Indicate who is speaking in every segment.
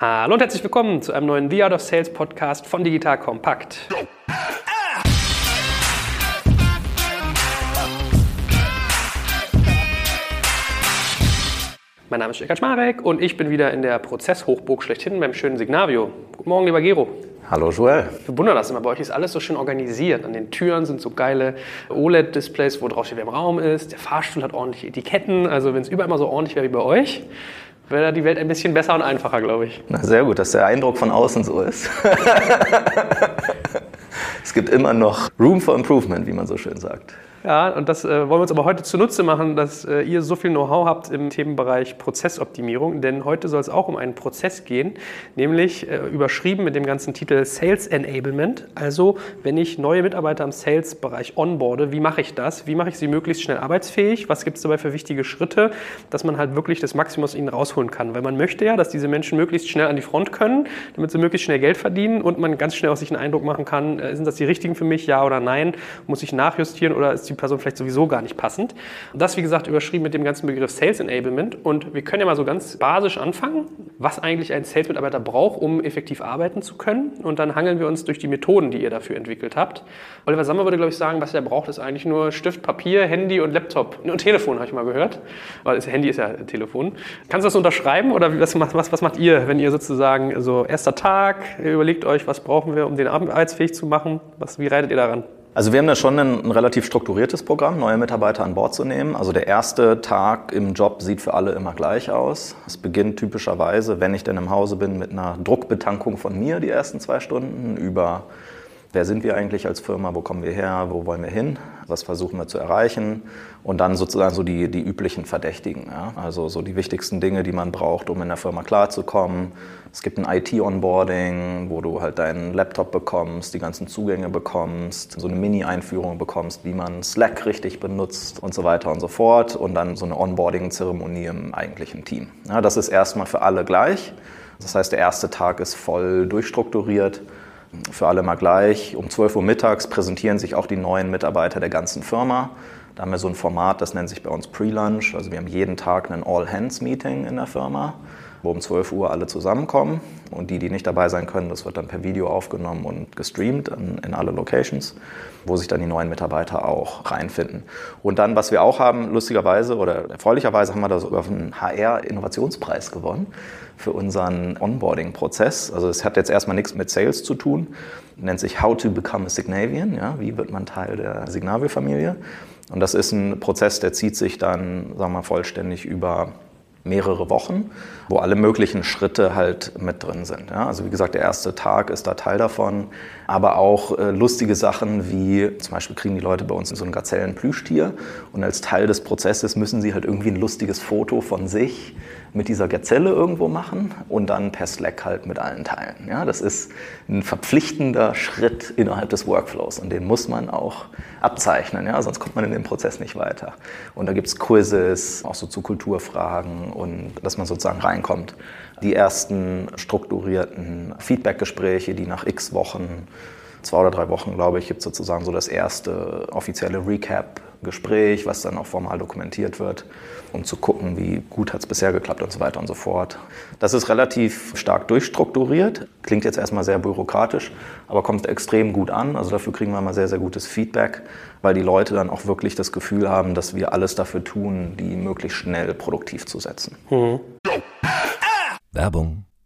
Speaker 1: Hallo und herzlich willkommen zu einem neuen The Art of Sales Podcast von Digital Compact. Mein Name ist Stefan Schmarek und ich bin wieder in der Prozesshochburg schlechthin beim schönen Signavio. Guten Morgen, lieber Gero.
Speaker 2: Hallo Joel.
Speaker 1: Ich bewundere das immer. Bei euch ist alles so schön organisiert. An den Türen sind so geile OLED-Displays, wo drauf steht, wer im Raum ist. Der Fahrstuhl hat ordentliche Etiketten. Also wenn es überall mal so ordentlich wäre wie bei euch, wäre die Welt ein bisschen besser und einfacher, glaube ich.
Speaker 2: Na, sehr gut, dass der Eindruck von außen so ist. es gibt immer noch Room for Improvement, wie man so schön sagt.
Speaker 1: Ja, und das äh, wollen wir uns aber heute zunutze machen, dass äh, ihr so viel Know-how habt im Themenbereich Prozessoptimierung, denn heute soll es auch um einen Prozess gehen, nämlich äh, überschrieben mit dem ganzen Titel Sales Enablement. Also, wenn ich neue Mitarbeiter im Sales-Bereich onboarde, wie mache ich das? Wie mache ich sie möglichst schnell arbeitsfähig? Was gibt es dabei für wichtige Schritte, dass man halt wirklich das Maximum aus ihnen rausholen kann? Weil man möchte ja, dass diese Menschen möglichst schnell an die Front können, damit sie möglichst schnell Geld verdienen und man ganz schnell aus sich einen Eindruck machen kann, äh, sind das die richtigen für mich, ja oder nein? Muss ich nachjustieren oder ist die Person vielleicht sowieso gar nicht passend. das, wie gesagt, überschrieben mit dem ganzen Begriff Sales Enablement. Und wir können ja mal so ganz basisch anfangen, was eigentlich ein Sales-Mitarbeiter braucht, um effektiv arbeiten zu können. Und dann hangeln wir uns durch die Methoden, die ihr dafür entwickelt habt. Oliver Sammer würde, glaube ich, sagen, was er braucht, ist eigentlich nur Stift, Papier, Handy und Laptop. Und Telefon, habe ich mal gehört. Weil das Handy ist ja Telefon. Kannst du das unterschreiben oder was, was, was macht ihr, wenn ihr sozusagen so erster Tag, überlegt euch, was brauchen wir, um den arbeitsfähig zu machen? Was, wie reitet ihr daran?
Speaker 2: Also wir haben da schon ein, ein, relativ strukturiertes Programm, neue Mitarbeiter an Bord zu nehmen. Also der erste Tag im Job sieht für alle immer gleich aus. Es beginnt typischerweise, wenn ich denn im Hause bin, mit einer Druckbetankung von mir die ersten zwei Stunden über wer sind wir eigentlich als Firma, wo kommen wir her, wo wollen wir hin, was versuchen wir zu erreichen und dann sozusagen so die, die üblichen Verdächtigen. Ja? Also so die wichtigsten Dinge, die man braucht, um in der Firma klarzukommen. Es gibt ein IT-Onboarding, wo du halt deinen Laptop bekommst, die ganzen Zugänge bekommst, so eine Mini-Einführung bekommst, wie man Slack richtig benutzt und so weiter und so fort und dann so eine Onboarding-Zeremonie im eigentlichen Team. Ja, das ist erstmal für alle gleich. Das heißt, der erste Tag ist voll durchstrukturiert für alle mal gleich. Um 12 Uhr mittags präsentieren sich auch die neuen Mitarbeiter der ganzen Firma. Da haben wir so ein Format, das nennt sich bei uns Pre-Lunch. Also wir haben jeden Tag ein All-Hands-Meeting in der Firma, wo um 12 Uhr alle zusammenkommen. Und die, die nicht dabei sein können, das wird dann per Video aufgenommen und gestreamt in, alle Locations, wo sich dann die neuen Mitarbeiter auch reinfinden. Und dann, was wir auch haben, lustigerweise oder erfreulicherweise haben wir da sogar einen HR-Innovationspreis gewonnen für unseren Onboarding-Prozess. Also es hat jetzt erstmal nichts mit Sales zu tun, nennt sich How to Become a Signavian, ja, wie wird man Teil der Signavio-Familie. Und das ist ein Prozess, der zieht sich dann, sagen wir mal, vollständig über mehrere Wochen, wo alle möglichen Schritte halt mit drin sind. Ja, also wie gesagt, der erste Tag ist da Teil davon, aber auch äh, lustige Sachen wie zum Beispiel kriegen die Leute bei uns so ein Gazellen-Plüschtier und als Teil des Prozesses müssen sie halt irgendwie ein lustiges Foto von sich mit dieser Gazelle irgendwo machen und dann per Slack halt mit allen teilen. Ja, das ist ein verpflichtender Schritt innerhalb des Workflows und den muss man auch abzeichnen, ja, sonst kommt man in dem Prozess nicht weiter. Und da gibt es Quizzes, auch so zu Kulturfragen und dass man sozusagen reinkommt. Die ersten strukturierten Feedbackgespräche, die nach x Wochen zwei oder drei Wochen, glaube ich, gibt es sozusagen so das erste offizielle Recap-Gespräch, was dann auch formal dokumentiert wird, um zu gucken, wie gut hat es bisher geklappt und so weiter und so fort. Das ist relativ stark durchstrukturiert, klingt jetzt erstmal sehr bürokratisch, aber kommt extrem gut an. Also dafür kriegen wir mal sehr, sehr gutes Feedback, weil die Leute dann auch wirklich das Gefühl haben, dass wir alles dafür tun, die möglichst schnell produktiv zu setzen. Mhm.
Speaker 1: Werbung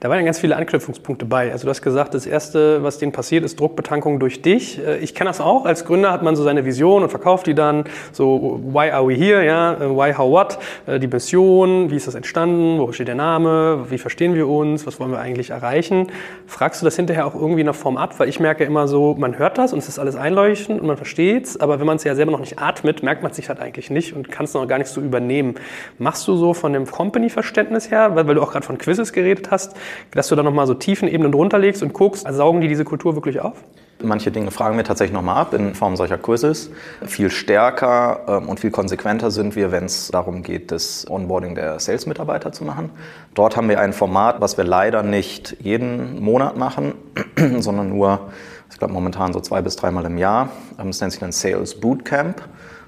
Speaker 1: Da waren ja ganz viele Anknüpfungspunkte bei. Also du hast gesagt, das Erste, was denen passiert, ist Druckbetankung durch dich. Äh, ich kenne das auch. Als Gründer hat man so seine Vision und verkauft die dann. So, why are we here? Ja, äh, why, how, what? Äh, die Mission, wie ist das entstanden? Wo steht der Name? Wie verstehen wir uns? Was wollen wir eigentlich erreichen? Fragst du das hinterher auch irgendwie in der Form ab? Weil ich merke immer so, man hört das und es ist alles einleuchtend und man versteht es. Aber wenn man es ja selber noch nicht atmet, merkt man sich halt eigentlich nicht und kann es noch gar nicht so übernehmen. Machst du so von dem Company-Verständnis her, weil, weil du auch gerade von Quizzes geredet hast, dass du da nochmal so Tiefenebenen drunter legst und guckst, also saugen die diese Kultur wirklich auf?
Speaker 2: Manche Dinge fragen wir tatsächlich nochmal ab in Form solcher Quizzes. Viel stärker ähm, und viel konsequenter sind wir, wenn es darum geht, das Onboarding der Sales-Mitarbeiter zu machen. Dort haben wir ein Format, was wir leider nicht jeden Monat machen, sondern nur, ich glaube momentan so zwei bis dreimal im Jahr. Ähm, es nennt sich ein Sales Bootcamp.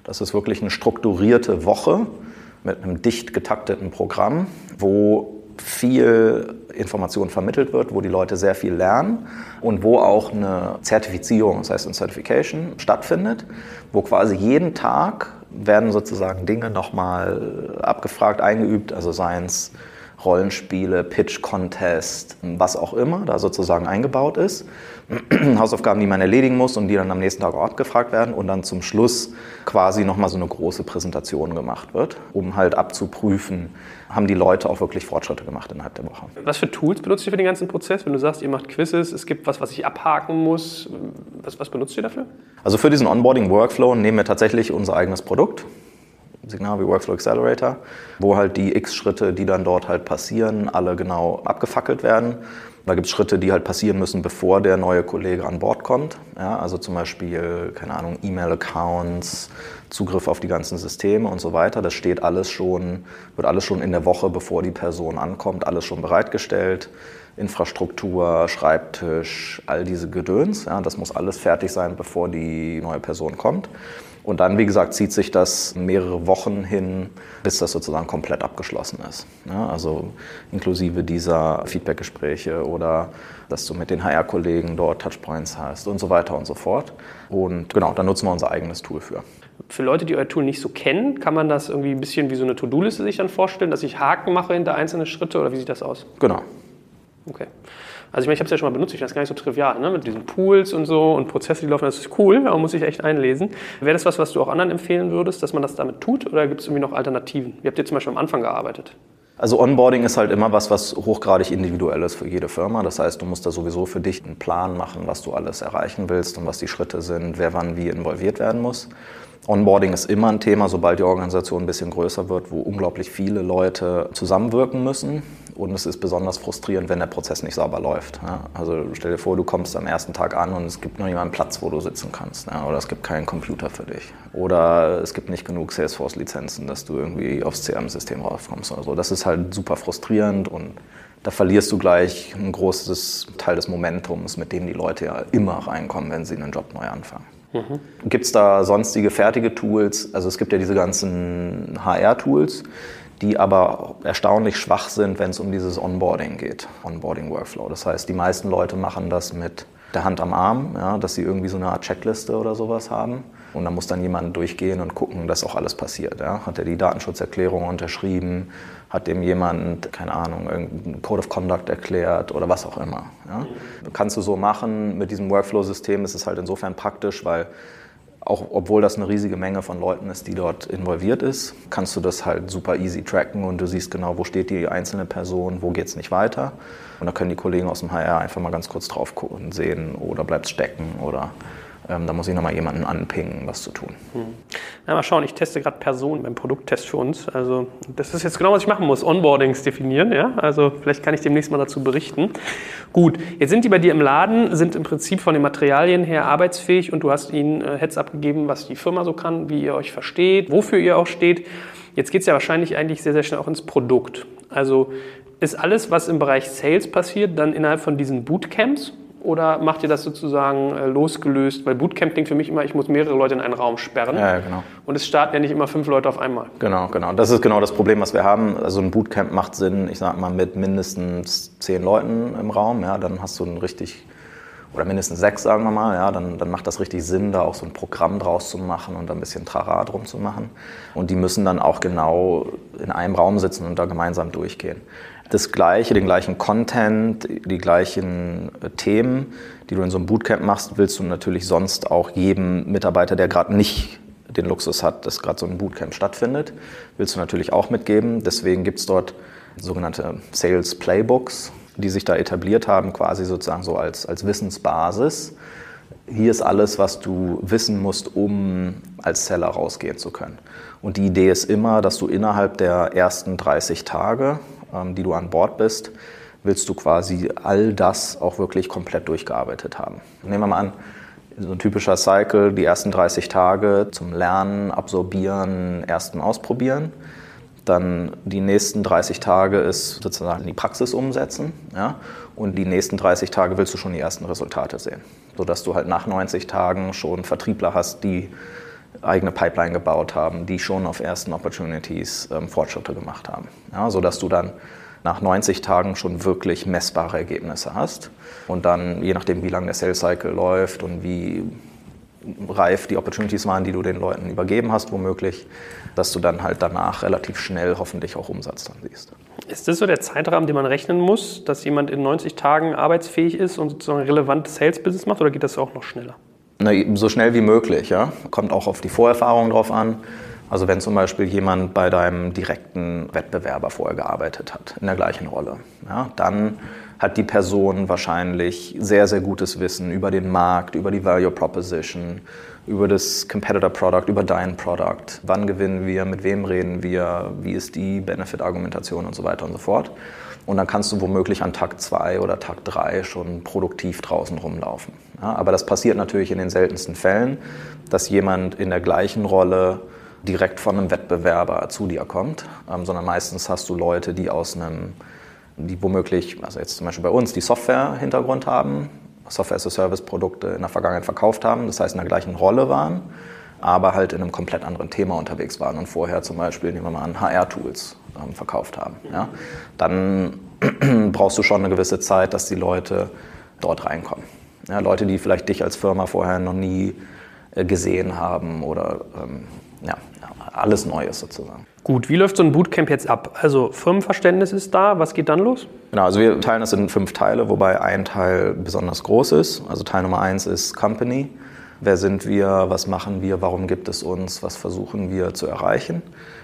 Speaker 2: Das ist wirklich eine strukturierte Woche mit einem dicht getakteten Programm, wo viel Information vermittelt wird, wo die Leute sehr viel lernen und wo auch eine Zertifizierung, das heißt eine Certification, stattfindet, wo quasi jeden Tag werden sozusagen Dinge nochmal abgefragt, eingeübt, also seien es Rollenspiele, Pitch-Contest, was auch immer da sozusagen eingebaut ist. Hausaufgaben, die man erledigen muss und die dann am nächsten Tag auch abgefragt werden und dann zum Schluss quasi nochmal so eine große Präsentation gemacht wird, um halt abzuprüfen, haben die Leute auch wirklich Fortschritte gemacht innerhalb der Woche.
Speaker 1: Was für Tools benutzt ihr für den ganzen Prozess? Wenn du sagst, ihr macht Quizzes, es gibt was, was ich abhaken muss, was, was benutzt ihr dafür?
Speaker 2: Also für diesen Onboarding-Workflow nehmen wir tatsächlich unser eigenes Produkt. Signal wie Workflow Accelerator, wo halt die X-Schritte, die dann dort halt passieren, alle genau abgefackelt werden. Da gibt es Schritte, die halt passieren müssen, bevor der neue Kollege an Bord kommt. Ja, also zum Beispiel, keine Ahnung, E-Mail-Accounts, Zugriff auf die ganzen Systeme und so weiter. Das steht alles schon, wird alles schon in der Woche, bevor die Person ankommt, alles schon bereitgestellt. Infrastruktur, Schreibtisch, all diese Gedöns. Ja, das muss alles fertig sein, bevor die neue Person kommt. Und dann, wie gesagt, zieht sich das mehrere Wochen hin, bis das sozusagen komplett abgeschlossen ist. Ja, also inklusive dieser Feedbackgespräche oder dass du mit den HR-Kollegen dort Touchpoints hast und so weiter und so fort. Und genau, da nutzen wir unser eigenes Tool für.
Speaker 1: Für Leute, die euer Tool nicht so kennen, kann man das irgendwie ein bisschen wie so eine To-Do-Liste sich dann vorstellen, dass ich Haken mache hinter einzelne Schritte oder wie sieht das aus?
Speaker 2: Genau.
Speaker 1: Okay. Also ich meine, ich habe es ja schon mal benutzt, ich finde das gar nicht so trivial, ne? mit diesen Pools und so und Prozesse, die laufen, das ist cool, aber muss ich echt einlesen. Wäre das was, was du auch anderen empfehlen würdest, dass man das damit tut oder gibt es irgendwie noch Alternativen? Wie habt ihr zum Beispiel am Anfang gearbeitet?
Speaker 2: Also Onboarding ist halt immer was, was hochgradig individuell ist für jede Firma. Das heißt, du musst da sowieso für dich einen Plan machen, was du alles erreichen willst und was die Schritte sind, wer wann wie involviert werden muss. Onboarding ist immer ein Thema, sobald die Organisation ein bisschen größer wird, wo unglaublich viele Leute zusammenwirken müssen. Und es ist besonders frustrierend, wenn der Prozess nicht sauber läuft. Ja? Also stell dir vor, du kommst am ersten Tag an und es gibt noch einen Platz, wo du sitzen kannst. Ja? Oder es gibt keinen Computer für dich. Oder es gibt nicht genug Salesforce-Lizenzen, dass du irgendwie aufs CRM-System rauskommst oder so. Das ist halt super frustrierend und da verlierst du gleich ein großes Teil des Momentums, mit dem die Leute ja immer reinkommen, wenn sie einen Job neu anfangen. Mhm. Gibt es da sonstige fertige Tools? Also es gibt ja diese ganzen HR-Tools, die aber erstaunlich schwach sind, wenn es um dieses Onboarding geht, Onboarding-Workflow. Das heißt, die meisten Leute machen das mit der Hand am Arm, ja, dass sie irgendwie so eine Art Checkliste oder sowas haben. Und da muss dann jemand durchgehen und gucken, dass auch alles passiert. Ja. Hat er die Datenschutzerklärung unterschrieben? Hat dem jemand, keine Ahnung, irgendeinen Code of Conduct erklärt oder was auch immer? Ja. Kannst du so machen. Mit diesem Workflow-System ist es halt insofern praktisch, weil auch obwohl das eine riesige Menge von Leuten ist, die dort involviert ist, kannst du das halt super easy tracken und du siehst genau, wo steht die einzelne Person, wo geht es nicht weiter. Und da können die Kollegen aus dem HR einfach mal ganz kurz drauf gucken sehen, oder bleibt stecken oder ähm, da muss ich nochmal jemanden anpingen, was zu tun. Hm.
Speaker 1: Na, mal schauen, ich teste gerade Personen beim Produkttest für uns. Also das ist jetzt genau, was ich machen muss, Onboardings definieren. Ja? Also vielleicht kann ich demnächst mal dazu berichten. Gut, jetzt sind die bei dir im Laden, sind im Prinzip von den Materialien her arbeitsfähig und du hast ihnen äh, Heads abgegeben, was die Firma so kann, wie ihr euch versteht, wofür ihr auch steht. Jetzt geht es ja wahrscheinlich eigentlich sehr, sehr schnell auch ins Produkt. Also ist alles, was im Bereich Sales passiert, dann innerhalb von diesen Bootcamps oder macht ihr das sozusagen äh, losgelöst? Weil Bootcamp klingt für mich immer, ich muss mehrere Leute in einen Raum sperren.
Speaker 2: Ja, genau.
Speaker 1: Und es starten ja nicht immer fünf Leute auf einmal.
Speaker 2: Genau, genau. Das ist genau das Problem, was wir haben. Also ein Bootcamp macht Sinn, ich sag mal, mit mindestens zehn Leuten im Raum. Ja, dann hast du ein richtig, oder mindestens sechs, sagen wir mal. Ja, dann, dann macht das richtig Sinn, da auch so ein Programm draus zu machen und da ein bisschen Trara drum zu machen. Und die müssen dann auch genau in einem Raum sitzen und da gemeinsam durchgehen. Das Gleiche, den gleichen Content, die gleichen äh, Themen, die du in so einem Bootcamp machst, willst du natürlich sonst auch jedem Mitarbeiter, der gerade nicht den Luxus hat, dass gerade so ein Bootcamp stattfindet, willst du natürlich auch mitgeben. Deswegen gibt es dort sogenannte Sales Playbooks, die sich da etabliert haben, quasi sozusagen so als, als Wissensbasis. Hier ist alles, was du wissen musst, um als Seller rausgehen zu können. Und die Idee ist immer, dass du innerhalb der ersten 30 Tage, die du an Bord bist, willst du quasi all das auch wirklich komplett durchgearbeitet haben. Nehmen wir mal an, so ein typischer Cycle, die ersten 30 Tage zum Lernen, Absorbieren, ersten Ausprobieren. Dann die nächsten 30 Tage ist sozusagen die Praxis umsetzen. Ja? Und die nächsten 30 Tage willst du schon die ersten Resultate sehen. Sodass du halt nach 90 Tagen schon Vertriebler hast, die eigene Pipeline gebaut haben, die schon auf ersten Opportunities ähm, Fortschritte gemacht haben. Ja? Sodass du dann nach 90 Tagen schon wirklich messbare Ergebnisse hast. Und dann, je nachdem, wie lange der Sales Cycle läuft und wie reif die Opportunities waren, die du den Leuten übergeben hast, womöglich, dass du dann halt danach relativ schnell hoffentlich auch Umsatz dann siehst.
Speaker 1: Ist das so der Zeitrahmen, den man rechnen muss, dass jemand in 90 Tagen arbeitsfähig ist und sozusagen relevantes Sales-Business macht oder geht das auch noch schneller?
Speaker 2: Na, so schnell wie möglich, ja. Kommt auch auf die Vorerfahrung drauf an. Also wenn zum Beispiel jemand bei deinem direkten Wettbewerber vorher gearbeitet hat, in der gleichen Rolle, ja, dann hat die Person wahrscheinlich sehr, sehr gutes Wissen über den Markt, über die Value Proposition, über das Competitor Product, über dein Product. Wann gewinnen wir, mit wem reden wir, wie ist die Benefit-Argumentation und so weiter und so fort. Und dann kannst du womöglich an Tag 2 oder Tag 3 schon produktiv draußen rumlaufen. Ja, aber das passiert natürlich in den seltensten Fällen, dass jemand in der gleichen Rolle direkt von einem Wettbewerber zu dir kommt, ähm, sondern meistens hast du Leute, die aus einem die womöglich, also jetzt zum Beispiel bei uns, die Software-Hintergrund haben, Software-as-a-Service-Produkte in der Vergangenheit verkauft haben, das heißt in der gleichen Rolle waren, aber halt in einem komplett anderen Thema unterwegs waren und vorher zum Beispiel, nehmen wir mal an, HR-Tools ähm, verkauft haben. Ja? Dann brauchst du schon eine gewisse Zeit, dass die Leute dort reinkommen. Ja, Leute, die vielleicht dich als Firma vorher noch nie äh, gesehen haben oder ähm, ja, alles Neues sozusagen.
Speaker 1: Gut, wie läuft so ein Bootcamp jetzt ab? Also Firmenverständnis ist da, was geht dann los?
Speaker 2: Genau, also wir teilen das in fünf Teile, wobei ein Teil besonders groß ist. Also Teil Nummer eins ist Company. Wer sind wir? Was machen wir? Warum gibt es uns? Was versuchen wir zu erreichen?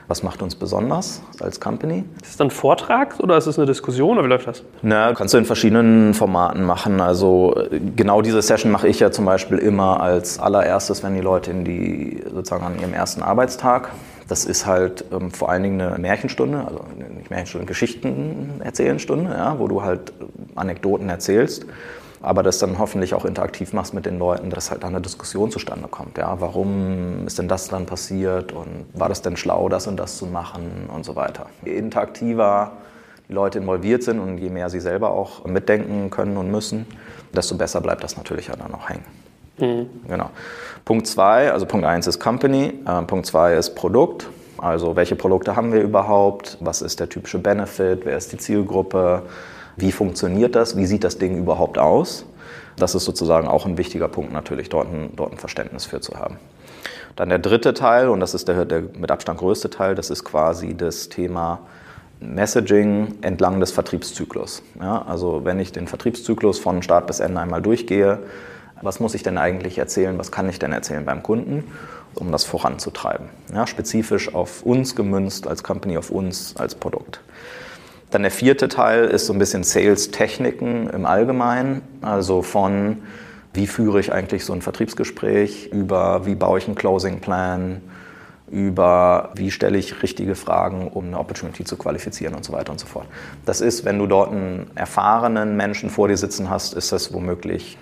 Speaker 2: Was macht uns besonders als Company?
Speaker 1: Ist es dann Vortrag oder ist es eine Diskussion oder wie läuft das?
Speaker 2: Na, kannst du in verschiedenen Formaten machen. Also genau diese Session mache ich ja zum Beispiel immer als allererstes, wenn die Leute in die sozusagen an ihrem ersten Arbeitstag das ist halt ähm, vor allen Dingen eine Märchenstunde, also nicht Märchenstunde, Geschichten erzählen Stunde, ja, wo du halt Anekdoten erzählst, aber das dann hoffentlich auch interaktiv machst mit den Leuten, dass halt eine Diskussion zustande kommt. Ja, warum ist denn das dann passiert und war das denn schlau, das und das zu machen und so weiter. Je interaktiver die Leute involviert sind und je mehr sie selber auch mitdenken können und müssen, desto besser bleibt das natürlich ja dann auch hängen. Mhm. Genau. Punkt zwei, also Punkt eins ist Company, äh, Punkt zwei ist Produkt. Also welche Produkte haben wir überhaupt? Was ist der typische Benefit? Wer ist die Zielgruppe? Wie funktioniert das? Wie sieht das Ding überhaupt aus? Das ist sozusagen auch ein wichtiger Punkt natürlich, dort ein, dort ein Verständnis für zu haben. Dann der dritte Teil, und das ist der, der mit Abstand größte Teil, das ist quasi das Thema Messaging entlang des Vertriebszyklus. Ja, also wenn ich den Vertriebszyklus von Start bis Ende einmal durchgehe, was muss ich denn eigentlich erzählen, was kann ich denn erzählen beim Kunden, um das voranzutreiben. Ja, spezifisch auf uns gemünzt, als Company, auf uns als Produkt. Dann der vierte Teil ist so ein bisschen Sales-Techniken im Allgemeinen, also von wie führe ich eigentlich so ein Vertriebsgespräch, über wie baue ich einen Closing-Plan, über wie stelle ich richtige Fragen, um eine Opportunity zu qualifizieren und so weiter und so fort. Das ist, wenn du dort einen erfahrenen Menschen vor dir sitzen hast, ist das womöglich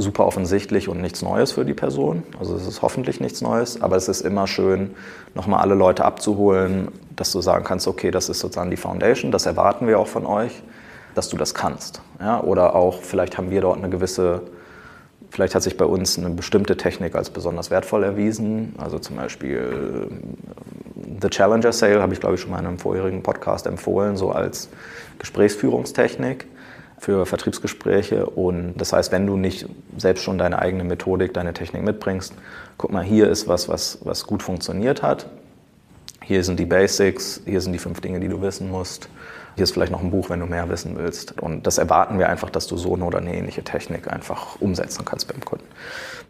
Speaker 2: super offensichtlich und nichts Neues für die Person. Also es ist hoffentlich nichts Neues, aber es ist immer schön, nochmal alle Leute abzuholen, dass du sagen kannst, okay, das ist sozusagen die Foundation, das erwarten wir auch von euch, dass du das kannst. Ja? Oder auch, vielleicht haben wir dort eine gewisse, vielleicht hat sich bei uns eine bestimmte Technik als besonders wertvoll erwiesen. Also zum Beispiel The Challenger Sale habe ich, glaube ich, schon mal in einem vorherigen Podcast empfohlen, so als Gesprächsführungstechnik für Vertriebsgespräche. Und das heißt, wenn du nicht selbst schon deine eigene Methodik, deine Technik mitbringst, guck mal, hier ist was, was, was gut funktioniert hat. Hier sind die Basics, hier sind die fünf Dinge, die du wissen musst. Hier ist vielleicht noch ein Buch, wenn du mehr wissen willst. Und das erwarten wir einfach, dass du so eine oder eine ähnliche Technik einfach umsetzen kannst beim Kunden.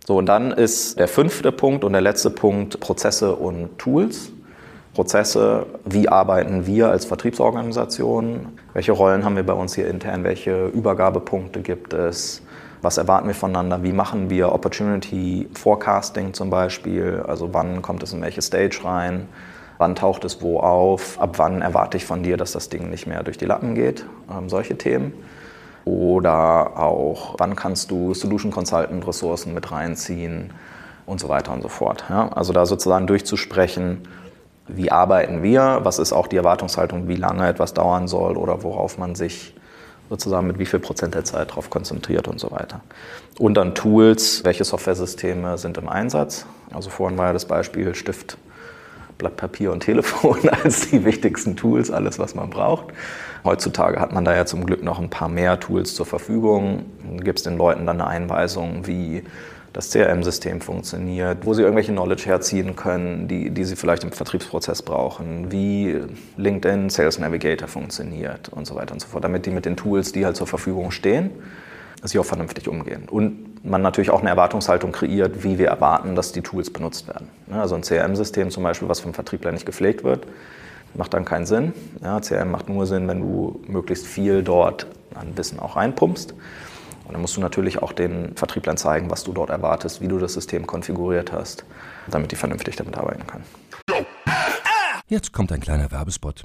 Speaker 2: So, und dann ist der fünfte Punkt und der letzte Punkt Prozesse und Tools. Prozesse, wie arbeiten wir als Vertriebsorganisation, welche Rollen haben wir bei uns hier intern, welche Übergabepunkte gibt es, was erwarten wir voneinander, wie machen wir Opportunity Forecasting zum Beispiel, also wann kommt es in welche Stage rein, wann taucht es wo auf, ab wann erwarte ich von dir, dass das Ding nicht mehr durch die Lappen geht, ähm, solche Themen. Oder auch, wann kannst du Solution Consultant Ressourcen mit reinziehen und so weiter und so fort. Ja? Also da sozusagen durchzusprechen, wie arbeiten wir, was ist auch die Erwartungshaltung, wie lange etwas dauern soll oder worauf man sich sozusagen mit wie viel Prozent der Zeit darauf konzentriert und so weiter. Und dann Tools, welche Softwaresysteme sind im Einsatz. Also vorhin war ja das Beispiel Stift, Blatt Papier und Telefon als die wichtigsten Tools, alles was man braucht. Heutzutage hat man da ja zum Glück noch ein paar mehr Tools zur Verfügung. Gibt es den Leuten dann eine Einweisung, wie das CRM-System funktioniert, wo sie irgendwelche Knowledge herziehen können, die, die sie vielleicht im Vertriebsprozess brauchen, wie LinkedIn Sales Navigator funktioniert und so weiter und so fort, damit die mit den Tools, die halt zur Verfügung stehen, sich auch vernünftig umgehen. Und man natürlich auch eine Erwartungshaltung kreiert, wie wir erwarten, dass die Tools benutzt werden. Also ein CRM-System zum Beispiel, was vom Vertriebler nicht gepflegt wird, macht dann keinen Sinn. Ja, CRM macht nur Sinn, wenn du möglichst viel dort an Wissen auch reinpumpst. Und dann musst du natürlich auch den Vertrieblern zeigen, was du dort erwartest, wie du das System konfiguriert hast, damit die vernünftig damit arbeiten können.
Speaker 3: Jetzt kommt ein kleiner Werbespot.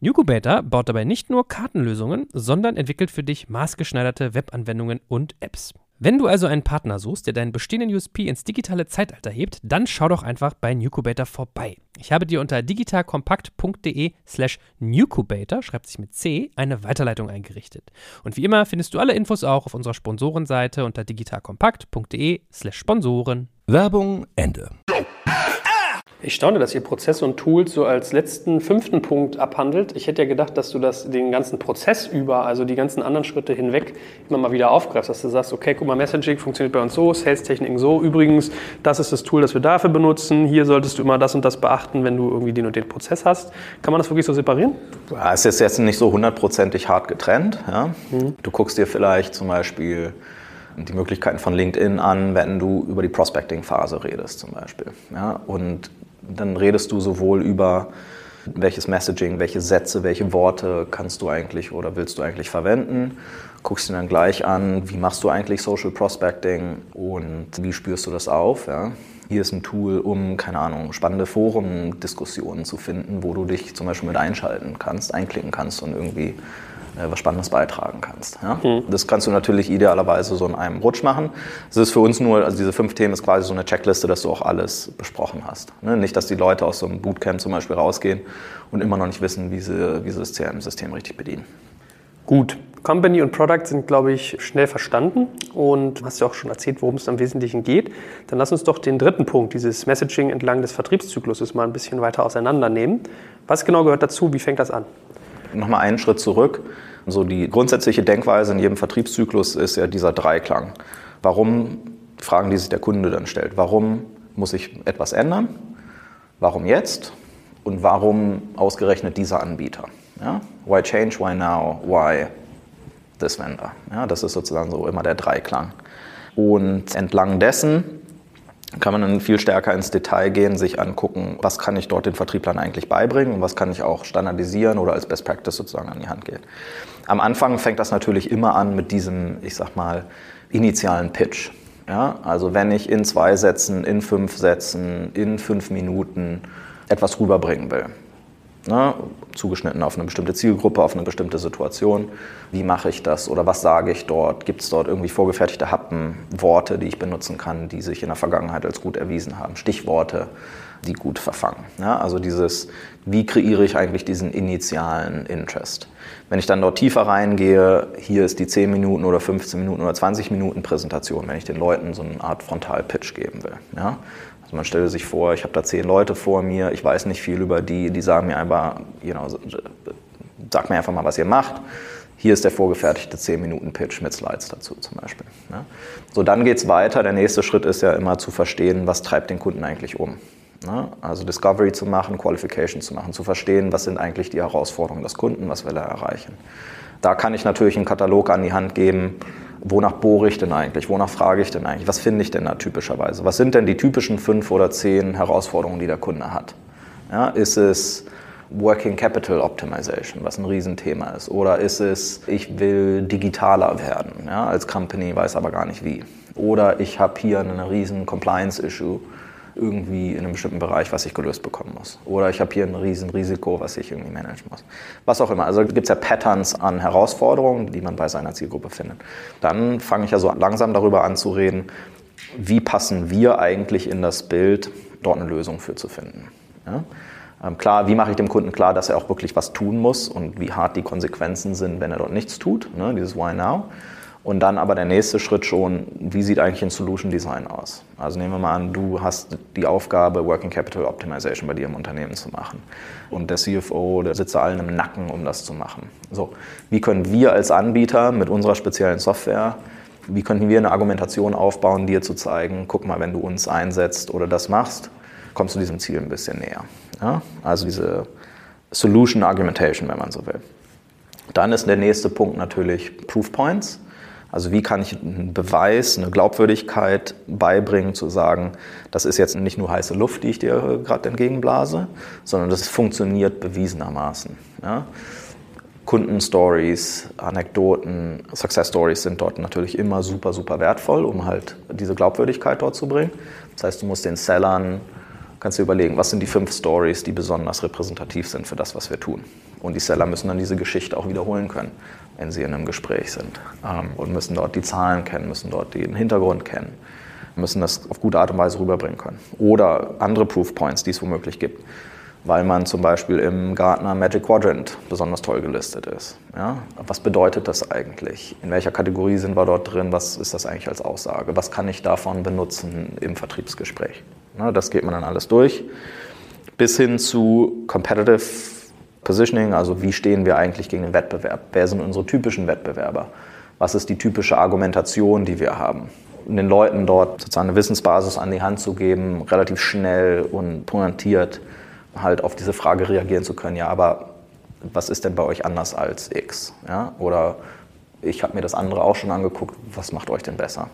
Speaker 4: Nucubator baut dabei nicht nur Kartenlösungen, sondern entwickelt für dich maßgeschneiderte Webanwendungen und Apps. Wenn du also einen Partner suchst, der deinen bestehenden USP ins digitale Zeitalter hebt, dann schau doch einfach bei Nucubator vorbei. Ich habe dir unter digitalkompakt.de slash Nucubator, schreibt sich mit C, eine Weiterleitung eingerichtet. Und wie immer findest du alle Infos auch auf unserer Sponsorenseite unter digitalkompakt.de slash Sponsoren.
Speaker 3: Werbung Ende.
Speaker 4: Ich staune, dass ihr Prozesse und Tools so als letzten fünften Punkt abhandelt. Ich hätte ja gedacht, dass du das den ganzen Prozess über, also die ganzen anderen Schritte hinweg, immer mal wieder aufgreifst, dass du sagst, okay, guck mal, Messaging funktioniert bei uns so, Sales-Techniken so. Übrigens, das ist das Tool, das wir dafür benutzen. Hier solltest du immer das und das beachten, wenn du irgendwie den und den Prozess hast. Kann man das wirklich so separieren?
Speaker 2: Ja, es ist jetzt nicht so hundertprozentig hart getrennt. Ja? Mhm. Du guckst dir vielleicht zum Beispiel die Möglichkeiten von LinkedIn an, wenn du über die Prospecting-Phase redest zum Beispiel. Ja? Und dann redest du sowohl über welches Messaging, welche Sätze, welche Worte kannst du eigentlich oder willst du eigentlich verwenden. Guckst dir dann gleich an, wie machst du eigentlich Social Prospecting und wie spürst du das auf. Ja? Hier ist ein Tool, um, keine Ahnung, spannende Forum-Diskussionen zu finden, wo du dich zum Beispiel mit einschalten kannst, einklicken kannst und irgendwie was Spannendes beitragen kannst. Ja? Mhm. Das kannst du natürlich idealerweise so in einem Rutsch machen. Es ist für uns nur, also diese fünf Themen ist quasi so eine Checkliste, dass du auch alles besprochen hast. Ne? Nicht, dass die Leute aus so einem Bootcamp zum Beispiel rausgehen und immer noch nicht wissen, wie sie, wie sie das CRM-System richtig bedienen.
Speaker 4: Gut. Company und Product sind, glaube ich, schnell verstanden und hast ja auch schon erzählt, worum es am Wesentlichen geht. Dann lass uns doch den dritten Punkt, dieses Messaging entlang des Vertriebszykluses, mal ein bisschen weiter auseinandernehmen. Was genau gehört dazu? Wie fängt das an?
Speaker 2: Nochmal einen Schritt zurück. So die grundsätzliche Denkweise in jedem Vertriebszyklus ist ja dieser Dreiklang. Warum, Fragen, die sich der Kunde dann stellt, warum muss ich etwas ändern? Warum jetzt? Und warum ausgerechnet dieser Anbieter? Ja? Why change, why now, why this vendor? Ja, das ist sozusagen so immer der Dreiklang. Und entlang dessen kann man dann viel stärker ins Detail gehen, sich angucken, was kann ich dort den Vertrieblern eigentlich beibringen und was kann ich auch standardisieren oder als Best Practice sozusagen an die Hand gehen. Am Anfang fängt das natürlich immer an mit diesem, ich sag mal, initialen Pitch. Ja? Also wenn ich in zwei Sätzen, in fünf Sätzen, in fünf Minuten etwas rüberbringen will. Ne? Zugeschnitten auf eine bestimmte Zielgruppe, auf eine bestimmte Situation. Wie mache ich das oder was sage ich dort? Gibt es dort irgendwie vorgefertigte Happen, Worte, die ich benutzen kann, die sich in der Vergangenheit als gut erwiesen haben? Stichworte, die gut verfangen. Ja? Also dieses, wie kreiere ich eigentlich diesen initialen Interest? Wenn ich dann dort tiefer reingehe, hier ist die 10 Minuten oder 15 Minuten oder 20 Minuten Präsentation, wenn ich den Leuten so eine Art Frontal-Pitch geben will. Ja? Also man stelle sich vor, ich habe da zehn Leute vor mir, ich weiß nicht viel über die, die sagen mir einfach, you know, sag mir einfach mal, was ihr macht. Hier ist der vorgefertigte 10-Minuten-Pitch mit Slides dazu zum Beispiel. Ja. So, dann geht es weiter. Der nächste Schritt ist ja immer zu verstehen, was treibt den Kunden eigentlich um. Ja. Also Discovery zu machen, Qualification zu machen, zu verstehen, was sind eigentlich die Herausforderungen des Kunden, was will er erreichen. Da kann ich natürlich einen Katalog an die Hand geben, wonach bohre ich denn eigentlich, wonach frage ich denn eigentlich, was finde ich denn da typischerweise? Was sind denn die typischen fünf oder zehn Herausforderungen, die der Kunde hat? Ja, ist es Working Capital Optimization, was ein Riesenthema ist? Oder ist es, ich will digitaler werden ja, als Company, weiß aber gar nicht wie? Oder ich habe hier einen riesen Compliance-Issue irgendwie in einem bestimmten Bereich, was ich gelöst bekommen muss. Oder ich habe hier ein Riesenrisiko, was ich irgendwie managen muss. Was auch immer. Also gibt es ja Patterns an Herausforderungen, die man bei seiner Zielgruppe findet. Dann fange ich ja so langsam darüber an zu reden, wie passen wir eigentlich in das Bild, dort eine Lösung für zu finden. Ja? Ähm, klar, wie mache ich dem Kunden klar, dass er auch wirklich was tun muss und wie hart die Konsequenzen sind, wenn er dort nichts tut, ne? dieses Why Now. Und dann aber der nächste Schritt schon, wie sieht eigentlich ein Solution Design aus? Also nehmen wir mal an, du hast die Aufgabe, Working Capital Optimization bei dir im Unternehmen zu machen. Und der CFO, der sitzt da allen im Nacken, um das zu machen. So, wie können wir als Anbieter mit unserer speziellen Software, wie könnten wir eine Argumentation aufbauen, dir zu zeigen, guck mal, wenn du uns einsetzt oder das machst, kommst du diesem Ziel ein bisschen näher. Ja? Also diese Solution Argumentation, wenn man so will. Dann ist der nächste Punkt natürlich Proof Points. Also wie kann ich einen Beweis, eine Glaubwürdigkeit beibringen, zu sagen, das ist jetzt nicht nur heiße Luft, die ich dir gerade entgegenblase, sondern das funktioniert bewiesenermaßen. Ja? Kundenstories, Anekdoten, Success Stories sind dort natürlich immer super, super wertvoll, um halt diese Glaubwürdigkeit dort zu bringen. Das heißt, du musst den Sellern, kannst dir überlegen, was sind die fünf Stories, die besonders repräsentativ sind für das, was wir tun. Und die Seller müssen dann diese Geschichte auch wiederholen können wenn sie in einem Gespräch sind ähm, und müssen dort die Zahlen kennen, müssen dort den Hintergrund kennen, müssen das auf gute Art und Weise rüberbringen können. Oder andere Proof Points, die es womöglich gibt, weil man zum Beispiel im Gartner Magic Quadrant besonders toll gelistet ist. Ja? Was bedeutet das eigentlich? In welcher Kategorie sind wir dort drin? Was ist das eigentlich als Aussage? Was kann ich davon benutzen im Vertriebsgespräch? Ja, das geht man dann alles durch. Bis hin zu Competitive Positioning, also wie stehen wir eigentlich gegen den Wettbewerb? Wer sind unsere typischen Wettbewerber? Was ist die typische Argumentation, die wir haben? Und den Leuten dort sozusagen eine Wissensbasis an die Hand zu geben, relativ schnell und pointiert halt auf diese Frage reagieren zu können. Ja, aber was ist denn bei euch anders als X? Ja? Oder ich habe mir das andere auch schon angeguckt, was macht euch denn besser?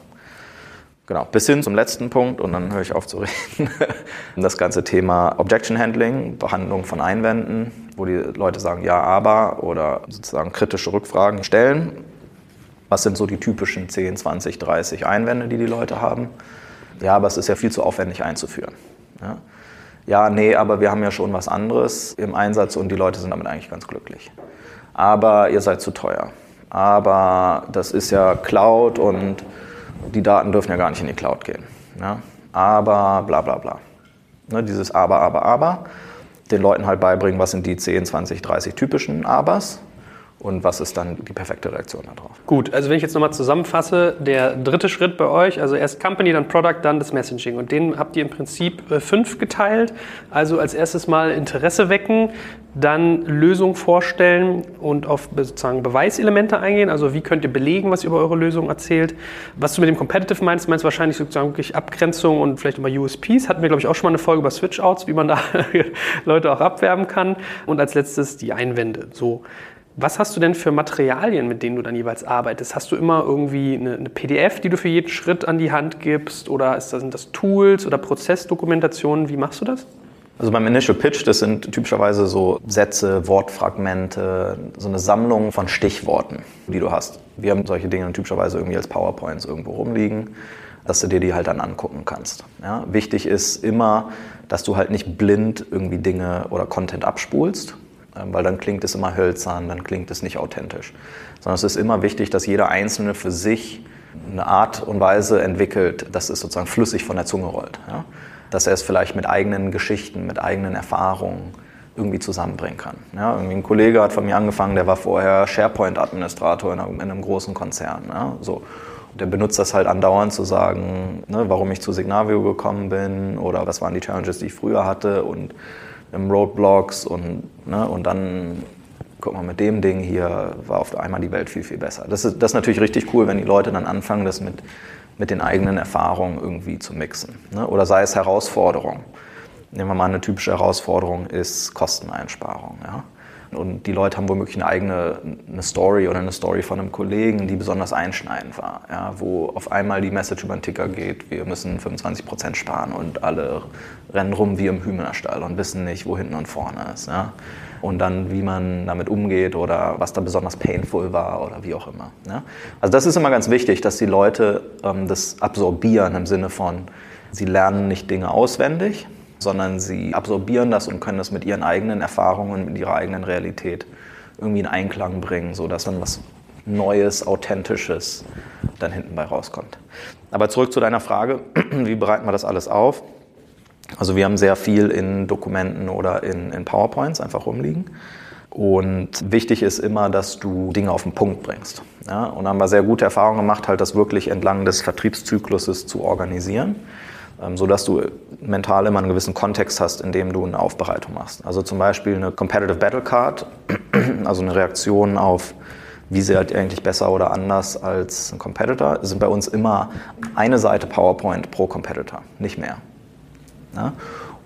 Speaker 2: Genau, bis hin zum letzten Punkt und dann höre ich auf zu reden. Das ganze Thema Objection Handling, Behandlung von Einwänden, wo die Leute sagen ja, aber oder sozusagen kritische Rückfragen stellen. Was sind so die typischen 10, 20, 30 Einwände, die die Leute haben? Ja, aber es ist ja viel zu aufwendig einzuführen. Ja, ja nee, aber wir haben ja schon was anderes im Einsatz und die Leute sind damit eigentlich ganz glücklich. Aber ihr seid zu teuer. Aber das ist ja Cloud und die Daten dürfen ja gar nicht in die Cloud gehen. Ja? Aber bla bla bla. Ne, dieses Aber, Aber, Aber. Den Leuten halt beibringen, was sind die 10, 20, 30 typischen Abers und was ist dann die perfekte Reaktion darauf.
Speaker 1: Gut, also wenn ich jetzt nochmal zusammenfasse, der dritte Schritt bei euch, also erst Company, dann Product, dann das Messaging und den habt ihr im Prinzip äh, fünf geteilt. Also als erstes mal Interesse wecken, dann Lösung vorstellen und auf sozusagen Beweiselemente eingehen, also wie könnt ihr belegen, was ihr über eure Lösung erzählt. Was du mit dem Competitive meinst, meinst du wahrscheinlich sozusagen wirklich Abgrenzung und vielleicht über USPs. Hatten wir, glaube ich, auch schon mal eine Folge über Switch-Outs, wie man da Leute auch abwerben kann. Und als letztes die Einwände. So. Was hast du denn für Materialien, mit denen du dann jeweils arbeitest? Hast du immer irgendwie eine, eine PDF, die du für jeden Schritt an die Hand gibst? Oder das, sind das Tools oder Prozessdokumentationen? Wie machst du das?
Speaker 2: Also beim Initial Pitch, das sind typischerweise so Sätze, Wortfragmente, so eine Sammlung von Stichworten, die du hast. Wir haben solche Dinge typischerweise irgendwie als PowerPoints irgendwo rumliegen, dass du dir die halt dann angucken kannst. Ja? Wichtig ist immer, dass du halt nicht blind irgendwie Dinge oder Content abspulst, weil dann klingt es immer hölzern, dann klingt es nicht authentisch. Sondern es ist immer wichtig, dass jeder Einzelne für sich eine Art und Weise entwickelt, dass es sozusagen flüssig von der Zunge rollt. Ja? dass er es vielleicht mit eigenen Geschichten, mit eigenen Erfahrungen irgendwie zusammenbringen kann. Ja, irgendwie ein Kollege hat von mir angefangen, der war vorher SharePoint-Administrator in, in, einem großen Konzern. Ja, so. Der benutzt das halt andauernd zu sagen, ne, warum ich zu Signavio gekommen bin oder was waren die Challenges, die ich früher hatte und im Roadblocks und, ne, und dann guck mal, mit dem Ding hier war auf einmal die Welt viel, viel besser. Das ist, das ist natürlich richtig cool, wenn die Leute dann anfangen, das mit mit den eigenen Erfahrungen irgendwie zu mixen. Ne? Oder sei es Herausforderung. Nehmen wir mal eine typische Herausforderung ist Kosteneinsparung. Ja? Und die Leute haben womöglich eine eigene eine Story oder eine Story von einem Kollegen, die besonders einschneidend war, ja? wo auf einmal die Message über den Ticker geht, wir müssen 25 Prozent sparen und alle rennen rum wie im Hühnerstall und wissen nicht, wo hinten und vorne ist. Ja? und dann, wie man damit umgeht oder was da besonders painful war oder wie auch immer. Ja? Also das ist immer ganz wichtig, dass die Leute ähm, das absorbieren im Sinne von, sie lernen nicht Dinge auswendig, sondern sie absorbieren das und können das mit ihren eigenen Erfahrungen, mit ihrer eigenen Realität irgendwie in Einklang bringen, sodass dann was Neues, Authentisches dann hinten bei rauskommt. Aber zurück zu deiner Frage, wie bereiten wir das alles auf? Also wir haben sehr viel in Dokumenten oder in, in PowerPoints einfach rumliegen. Und wichtig ist immer, dass du Dinge auf den Punkt bringst. Ja, und da haben wir sehr gute Erfahrungen gemacht, halt das wirklich entlang des Vertriebszykluses zu organisieren, sodass du mental immer einen gewissen Kontext hast, in dem du eine Aufbereitung machst. Also zum Beispiel eine Competitive Battle Card, also eine Reaktion auf, wie sie halt eigentlich besser oder anders als ein Competitor, sind bei uns immer eine Seite PowerPoint pro Competitor, nicht mehr.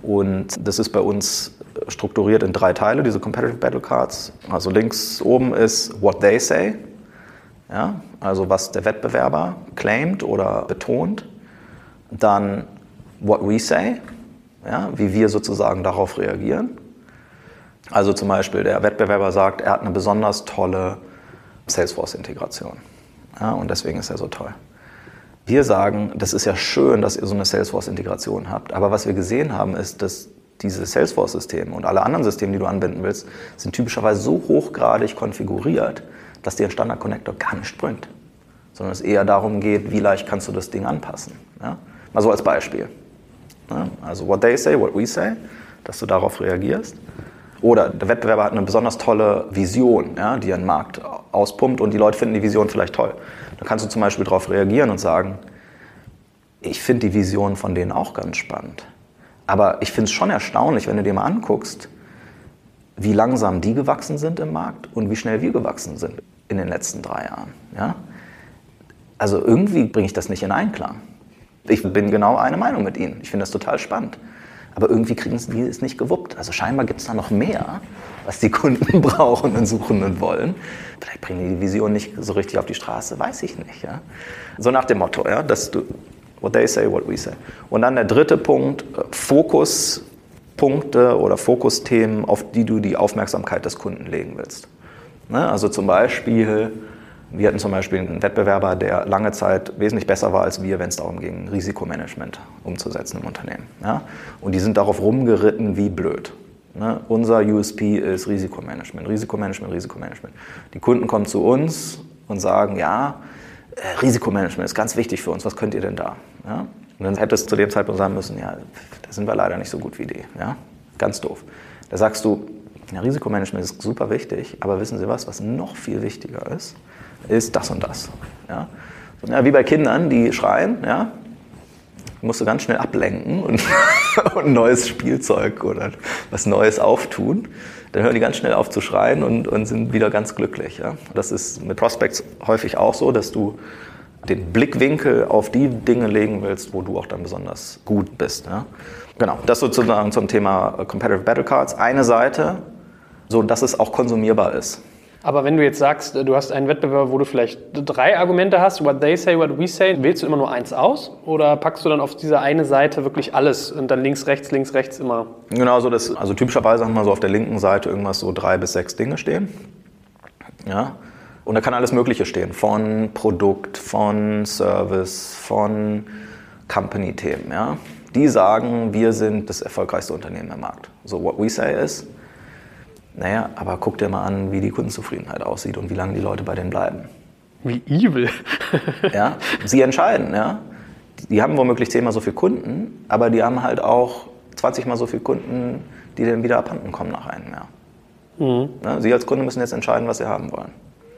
Speaker 2: Und das ist bei uns strukturiert in drei Teile, diese Competitive Battle Cards. Also links oben ist What They Say, also was der Wettbewerber claimt oder betont. Dann What We Say, ja? wie wir sozusagen darauf reagieren. Also zum Beispiel der Wettbewerber sagt, er hat eine besonders tolle Salesforce-Integration. Ja? Und deswegen ist er so toll. Wir sagen, das ist ja schön, dass ihr so eine Salesforce-Integration habt. Aber was wir gesehen haben, ist, dass diese Salesforce-Systeme und alle anderen Systeme, die du anbinden willst, sind typischerweise so hochgradig konfiguriert, dass dir ein Standard-Connector gar nicht bringt. Sondern es eher darum geht, wie leicht kannst du das Ding anpassen. Ja? Mal so als Beispiel. Ja? Also what they say, what we say, dass du darauf reagierst. Oder der Wettbewerber hat eine besonders tolle Vision, ja, die den Markt auspumpt und die Leute finden die Vision vielleicht toll. Da kannst du zum Beispiel darauf reagieren und sagen, ich finde die Vision von denen auch ganz spannend. Aber ich finde es schon erstaunlich, wenn du dir mal anguckst, wie langsam die gewachsen sind im Markt und wie schnell wir gewachsen sind in den letzten drei Jahren. Ja? Also irgendwie bringe ich das nicht in Einklang. Ich bin genau eine Meinung mit ihnen. Ich finde das total spannend. Aber irgendwie kriegen sie es nicht gewuppt. Also scheinbar gibt es da noch mehr, was die Kunden brauchen und suchen und wollen. Vielleicht bringen die die Vision nicht so richtig auf die Straße, weiß ich nicht. Ja? So nach dem Motto, ja, dass du, what they say, what we say. Und dann der dritte Punkt, äh, Fokuspunkte oder Fokusthemen, auf die du die Aufmerksamkeit des Kunden legen willst. Ne? Also zum Beispiel, wir hatten zum Beispiel einen Wettbewerber, der lange Zeit wesentlich besser war als wir, wenn es darum ging, Risikomanagement umzusetzen im Unternehmen. Ja? Und die sind darauf rumgeritten wie blöd. Ne? Unser USP ist Risikomanagement, Risikomanagement, Risikomanagement. Die Kunden kommen zu uns und sagen, ja, äh, Risikomanagement ist ganz wichtig für uns, was könnt ihr denn da? Ja? Und dann hättest du zu dem Zeitpunkt sagen müssen, ja, da sind wir leider nicht so gut wie die. Ja? Ganz doof. Da sagst du, ja, Risikomanagement ist super wichtig, aber wissen Sie was, was noch viel wichtiger ist, ist das und das. Ja? Ja, wie bei Kindern, die schreien, ja, musst du ganz schnell ablenken und, und ein neues Spielzeug oder was Neues auftun. Dann hören die ganz schnell auf zu schreien und, und sind wieder ganz glücklich. Ja? Das ist mit Prospects häufig auch so, dass du den Blickwinkel auf die Dinge legen willst, wo du auch dann besonders gut bist. Ja? Genau, das sozusagen zum Thema Competitive Battle Cards. Eine Seite, so dass es auch konsumierbar ist.
Speaker 1: Aber wenn du jetzt sagst, du hast einen Wettbewerb, wo du vielleicht drei Argumente hast, what they say, what we say, wählst du immer nur eins aus oder packst du dann auf diese eine Seite wirklich alles und dann links, rechts, links, rechts immer?
Speaker 2: Genau, so das, also typischerweise haben wir so auf der linken Seite irgendwas so drei bis sechs Dinge stehen. Ja. Und da kann alles Mögliche stehen, von Produkt, von Service, von Company-Themen. Ja. Die sagen, wir sind das erfolgreichste Unternehmen im Markt. So, what we say is, naja, aber guck dir mal an, wie die Kundenzufriedenheit aussieht und wie lange die Leute bei denen bleiben.
Speaker 1: Wie evil.
Speaker 2: ja, sie entscheiden, ja. Die haben womöglich zehnmal so viele Kunden, aber die haben halt auch 20 mal so viele Kunden, die dann wieder abhanden kommen nach einem Jahr. Mhm. Ja, sie als Kunde müssen jetzt entscheiden, was sie haben wollen.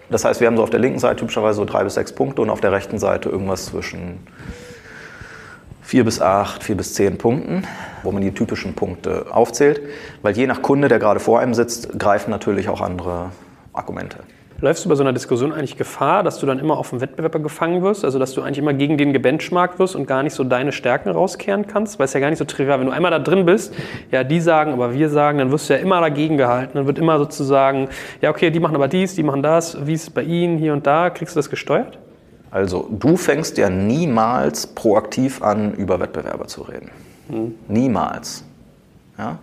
Speaker 2: Das heißt, wir haben so auf der linken Seite typischerweise so drei bis sechs Punkte und auf der rechten Seite irgendwas zwischen vier bis acht, vier bis zehn Punkten, wo man die typischen Punkte aufzählt. Weil je nach Kunde, der gerade vor einem sitzt, greifen natürlich auch andere Argumente.
Speaker 1: Läufst du bei so einer Diskussion eigentlich Gefahr, dass du dann immer auf dem Wettbewerber gefangen wirst? Also, dass du eigentlich immer gegen den gebenchmarkt wirst und gar nicht so deine Stärken rauskehren kannst? Weil es ja gar nicht so trivial Wenn du einmal da drin bist, ja, die sagen, aber wir sagen, dann wirst du ja immer dagegen gehalten. Dann wird immer sozusagen, ja, okay, die machen aber dies, die machen das. Wie ist es bei ihnen hier und da? Kriegst du das gesteuert?
Speaker 2: Also du fängst ja niemals proaktiv an, über Wettbewerber zu reden. Mhm. Niemals. Ja?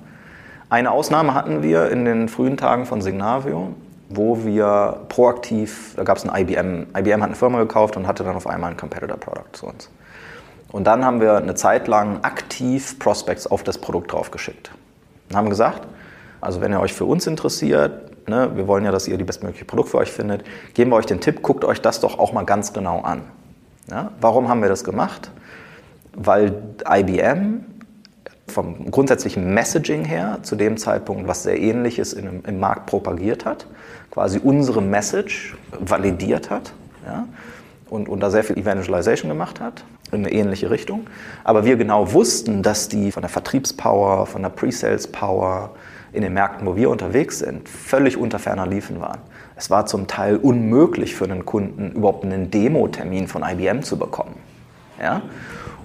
Speaker 2: Eine Ausnahme hatten wir in den frühen Tagen von Signavio, wo wir proaktiv, da gab es ein IBM, IBM hat eine Firma gekauft und hatte dann auf einmal ein Competitor-Product zu uns. Und dann haben wir eine Zeit lang aktiv Prospects auf das Produkt draufgeschickt. Und haben gesagt, also wenn ihr euch für uns interessiert, ne, wir wollen ja, dass ihr die bestmögliche Produkt für euch findet, geben wir euch den Tipp, guckt euch das doch auch mal ganz genau an. Ja? Warum haben wir das gemacht? Weil IBM vom grundsätzlichen Messaging her zu dem Zeitpunkt was sehr ähnliches in, im Markt propagiert hat, quasi unsere Message validiert hat ja? und, und da sehr viel Evangelization gemacht hat in eine ähnliche Richtung. Aber wir genau wussten, dass die von der Vertriebspower, von der Pre-Sales-Power, in den Märkten, wo wir unterwegs sind, völlig unter ferner Liefen waren. Es war zum Teil unmöglich für einen Kunden, überhaupt einen Demo-Termin von IBM zu bekommen. Ja?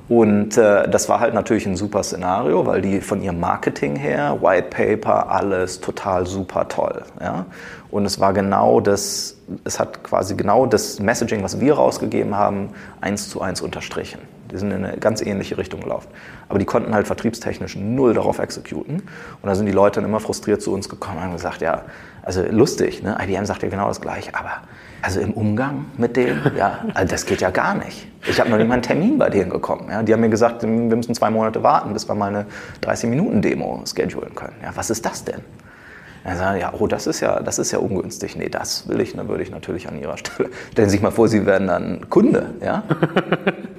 Speaker 2: Und äh, das war halt natürlich ein super Szenario, weil die von ihrem Marketing her, White Paper, alles total super toll. Ja? Und es war genau das, es hat quasi genau das Messaging, was wir rausgegeben haben, eins zu eins unterstrichen. Die sind in eine ganz ähnliche Richtung gelaufen. Aber die konnten halt vertriebstechnisch null darauf exekuten. Und da sind die Leute dann immer frustriert zu uns gekommen und haben gesagt, ja, also lustig, ne? IBM sagt ja genau das Gleiche, aber also im Umgang mit denen, ja, also das geht ja gar nicht. Ich habe noch nicht mal einen Termin bei denen bekommen. Ja? Die haben mir gesagt, wir müssen zwei Monate warten, bis wir mal eine 30-Minuten-Demo schedulen können. Ja, was ist das denn? Er sagt, ja, oh, das ist ja, das ist ja ungünstig. Nee, das will ich, dann würde ich natürlich an Ihrer Stelle. Stellen Sie sich mal vor, Sie werden dann Kunde, ja?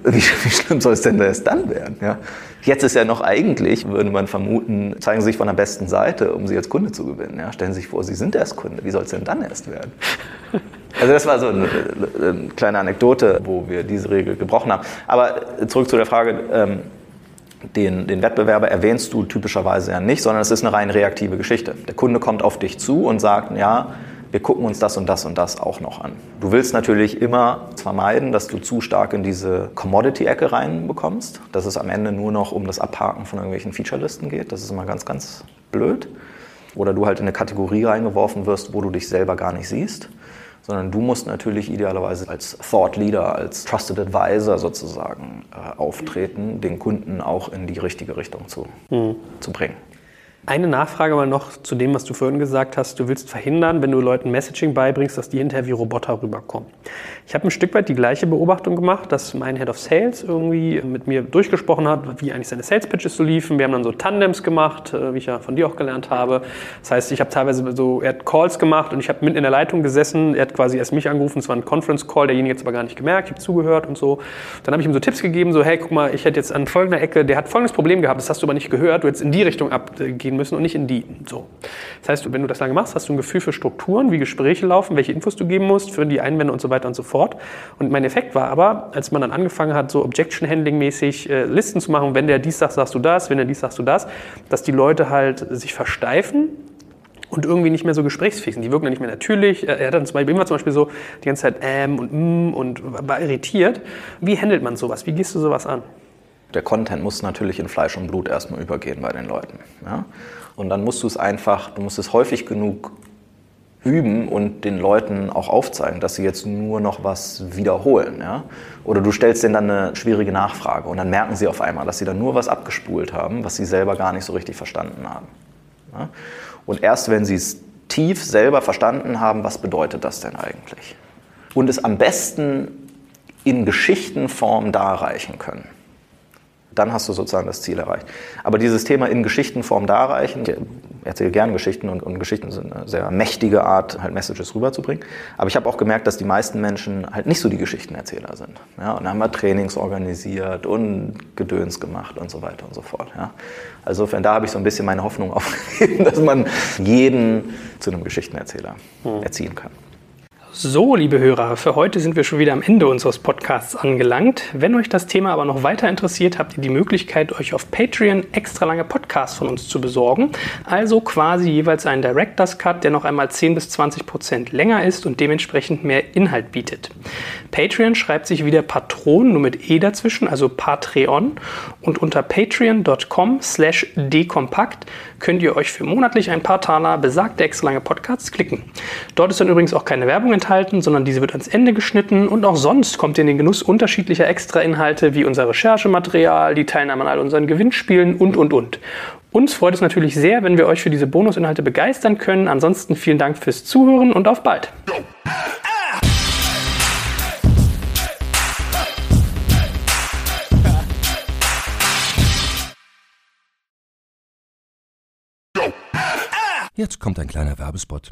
Speaker 2: Wie, wie schlimm soll es denn erst dann werden, ja? Jetzt ist ja noch eigentlich, würde man vermuten, zeigen Sie sich von der besten Seite, um Sie als Kunde zu gewinnen, ja? Stellen Sie sich vor, Sie sind erst Kunde. Wie soll es denn dann erst werden? Also das war so eine, eine, kleine Anekdote, wo wir diese Regel gebrochen haben. Aber zurück zu der Frage, ähm, den, den Wettbewerber erwähnst du typischerweise ja nicht, sondern es ist eine rein reaktive Geschichte. Der Kunde kommt auf dich zu und sagt, ja, wir gucken uns das und das und das auch noch an. Du willst natürlich immer vermeiden, dass du zu stark in diese Commodity-Ecke reinbekommst, dass es am Ende nur noch um das Abhaken von irgendwelchen Featurelisten geht. Das ist immer ganz, ganz blöd. Oder du halt in eine Kategorie reingeworfen wirst, wo du dich selber gar nicht siehst sondern du musst natürlich idealerweise als Thought Leader, als Trusted Advisor sozusagen äh, auftreten, den Kunden auch in die richtige Richtung zu, mhm. zu bringen.
Speaker 1: Eine Nachfrage mal noch zu dem, was du vorhin gesagt hast. Du willst verhindern, wenn du Leuten Messaging beibringst, dass die hinterher wie Roboter rüberkommen. Ich habe ein Stück weit die gleiche Beobachtung gemacht, dass mein Head of Sales irgendwie mit mir durchgesprochen hat, wie eigentlich seine Sales Pitches so liefen. Wir haben dann so Tandems gemacht, äh, wie ich ja von dir auch gelernt habe. Das heißt, ich habe teilweise so, er hat Calls gemacht und ich habe mitten in der Leitung gesessen. Er hat quasi erst mich angerufen, es war ein Conference Call, derjenige jetzt aber gar nicht gemerkt, ich habe zugehört und so. Dann habe ich ihm so Tipps gegeben, so hey, guck mal, ich hätte jetzt an folgender Ecke, der hat folgendes Problem gehabt, das hast du aber nicht gehört, du hättest in die Richtung abgehen gehen müssen und nicht in die. So. Das heißt, wenn du das lange machst, hast du ein Gefühl für Strukturen, wie Gespräche laufen, welche Infos du geben musst, für die Einwände und so weiter und so fort. Und mein Effekt war aber, als man dann angefangen hat, so Objection Handling mäßig äh, Listen zu machen, wenn der dies sagt, sagst du das, wenn der dies sagst du das, dass die Leute halt sich versteifen und irgendwie nicht mehr so gesprächsfähig sind. Die wirken dann nicht mehr natürlich. Er hat dann zum Beispiel immer zum Beispiel so die ganze Zeit ähm und mm und war irritiert. Wie handelt man sowas? Wie gehst du sowas an?
Speaker 2: Der Content muss natürlich in Fleisch und Blut erstmal übergehen bei den Leuten. Ja? Und dann musst du es einfach, du musst es häufig genug üben und den Leuten auch aufzeigen, dass sie jetzt nur noch was wiederholen. Ja? Oder du stellst denen dann eine schwierige Nachfrage und dann merken sie auf einmal, dass sie dann nur was abgespult haben, was sie selber gar nicht so richtig verstanden haben. Ja? Und erst wenn sie es tief selber verstanden haben, was bedeutet das denn eigentlich? Und es am besten in Geschichtenform darreichen können dann hast du sozusagen das Ziel erreicht. Aber dieses Thema in Geschichtenform darreichen, ich erzähle gerne Geschichten und, und, Geschichten sind eine sehr mächtige Art, halt Messages rüberzubringen. Aber ich habe auch gemerkt, dass die meisten Menschen halt nicht so die Geschichtenerzähler sind. Ja, und dann haben wir Trainings organisiert und Gedöns gemacht und so weiter und so fort. Ja. Also insofern, da habe ich so ein bisschen meine Hoffnung aufgegeben, dass man jeden zu einem Geschichtenerzähler hm. erziehen kann.
Speaker 4: So, liebe Hörer, für heute sind wir schon wieder am Ende unseres Podcasts angelangt. Wenn euch das Thema aber noch weiter interessiert, habt ihr die Möglichkeit, euch auf Patreon extra lange Podcasts von uns zu besorgen. Also quasi jeweils einen Director's Cut, der noch einmal 10 bis 20 Prozent länger ist und dementsprechend mehr Inhalt bietet. Patreon schreibt sich wieder Patron, nur mit E dazwischen, also Patreon. Und unter patreon.com slash dekompakt könnt ihr euch für monatlich ein paar Taler besagte extra lange Podcasts klicken. Dort ist dann übrigens auch keine Werbung enthalten, sondern diese wird ans Ende geschnitten und auch sonst kommt ihr in den Genuss unterschiedlicher Extra-Inhalte wie unser Recherchematerial, die Teilnahme an all unseren Gewinnspielen und, und, und. Uns freut es natürlich sehr, wenn wir euch für diese Bonusinhalte begeistern können. Ansonsten vielen Dank fürs Zuhören und auf bald.
Speaker 3: Jetzt kommt ein kleiner Werbespot.